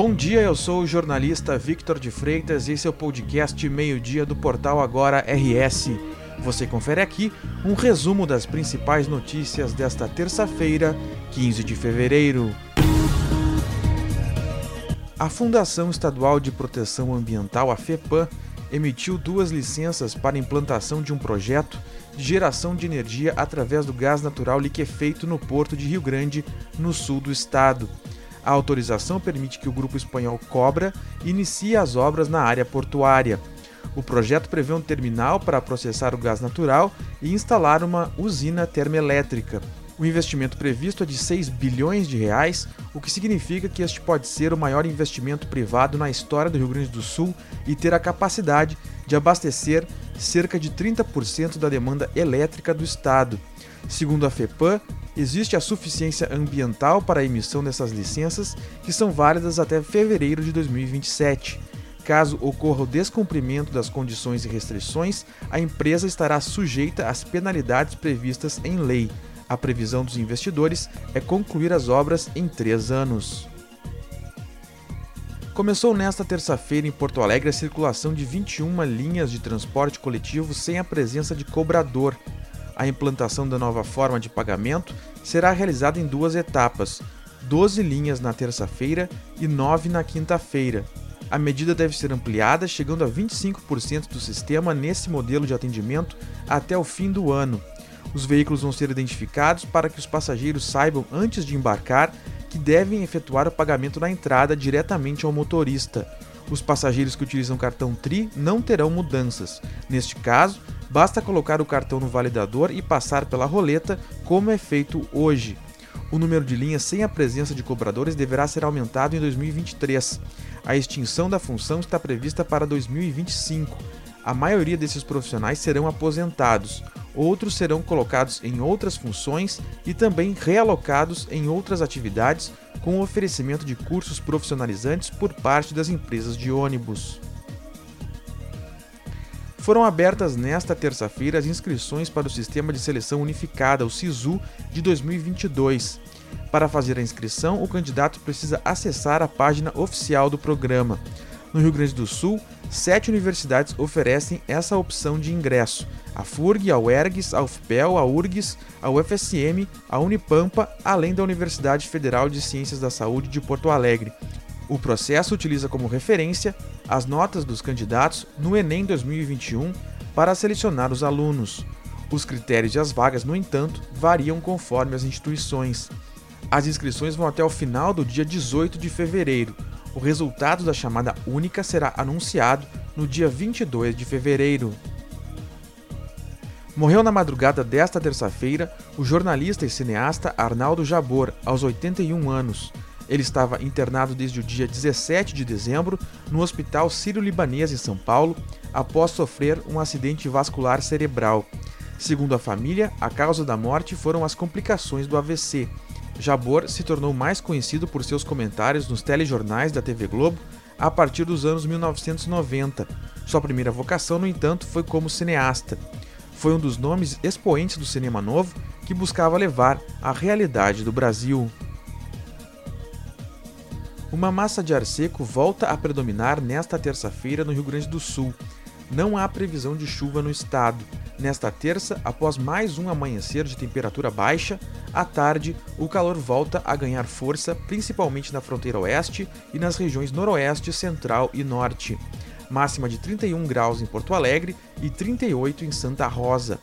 Bom dia, eu sou o jornalista Victor de Freitas e esse é o podcast Meio-Dia do portal Agora RS. Você confere aqui um resumo das principais notícias desta terça-feira, 15 de fevereiro. A Fundação Estadual de Proteção Ambiental, a FEPAM, emitiu duas licenças para implantação de um projeto de geração de energia através do gás natural liquefeito no porto de Rio Grande, no sul do estado. A autorização permite que o grupo espanhol Cobra inicie as obras na área portuária. O projeto prevê um terminal para processar o gás natural e instalar uma usina termoelétrica. O investimento previsto é de 6 bilhões de reais, o que significa que este pode ser o maior investimento privado na história do Rio Grande do Sul e ter a capacidade de abastecer cerca de 30% da demanda elétrica do estado. Segundo a FEPAM, existe a suficiência ambiental para a emissão dessas licenças, que são válidas até fevereiro de 2027. Caso ocorra o descumprimento das condições e restrições, a empresa estará sujeita às penalidades previstas em lei. A previsão dos investidores é concluir as obras em três anos. Começou nesta terça-feira em Porto Alegre a circulação de 21 linhas de transporte coletivo sem a presença de cobrador. A implantação da nova forma de pagamento será realizada em duas etapas: 12 linhas na terça-feira e 9 na quinta-feira. A medida deve ser ampliada, chegando a 25% do sistema nesse modelo de atendimento até o fim do ano. Os veículos vão ser identificados para que os passageiros saibam antes de embarcar que devem efetuar o pagamento na entrada diretamente ao motorista. Os passageiros que utilizam cartão TRI não terão mudanças. Neste caso, basta colocar o cartão no validador e passar pela roleta, como é feito hoje. O número de linhas sem a presença de cobradores deverá ser aumentado em 2023. A extinção da função está prevista para 2025. A maioria desses profissionais serão aposentados outros serão colocados em outras funções e também realocados em outras atividades com o oferecimento de cursos profissionalizantes por parte das empresas de ônibus. Foram abertas nesta terça-feira as inscrições para o Sistema de Seleção Unificada, o SISU, de 2022. Para fazer a inscrição, o candidato precisa acessar a página oficial do programa. No Rio Grande do Sul, sete universidades oferecem essa opção de ingresso: a FURG, a UERGS, a UFPEL, a URGS, a UFSM, a Unipampa, além da Universidade Federal de Ciências da Saúde de Porto Alegre. O processo utiliza como referência as notas dos candidatos no Enem 2021 para selecionar os alunos. Os critérios e as vagas, no entanto, variam conforme as instituições. As inscrições vão até o final do dia 18 de fevereiro. O resultado da chamada única será anunciado no dia 22 de fevereiro. Morreu na madrugada desta terça-feira o jornalista e cineasta Arnaldo Jabor, aos 81 anos. Ele estava internado desde o dia 17 de dezembro no Hospital Sírio-Libanês em São Paulo, após sofrer um acidente vascular cerebral. Segundo a família, a causa da morte foram as complicações do AVC, Jabor se tornou mais conhecido por seus comentários nos telejornais da TV Globo a partir dos anos 1990. Sua primeira vocação, no entanto, foi como cineasta. Foi um dos nomes expoentes do cinema novo que buscava levar a realidade do Brasil. Uma massa de ar seco volta a predominar nesta terça-feira no Rio Grande do Sul. Não há previsão de chuva no estado. Nesta terça, após mais um amanhecer de temperatura baixa, à tarde o calor volta a ganhar força, principalmente na fronteira oeste e nas regiões noroeste, central e norte. Máxima de 31 graus em Porto Alegre e 38 em Santa Rosa.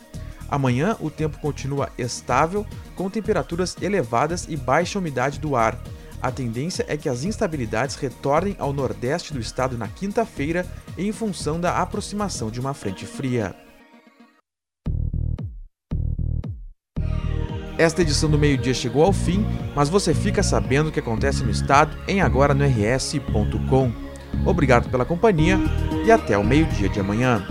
Amanhã o tempo continua estável, com temperaturas elevadas e baixa umidade do ar. A tendência é que as instabilidades retornem ao nordeste do estado na quinta-feira em função da aproximação de uma frente fria. Esta edição do meio-dia chegou ao fim, mas você fica sabendo o que acontece no estado em agora no rs.com. Obrigado pela companhia e até o meio-dia de amanhã.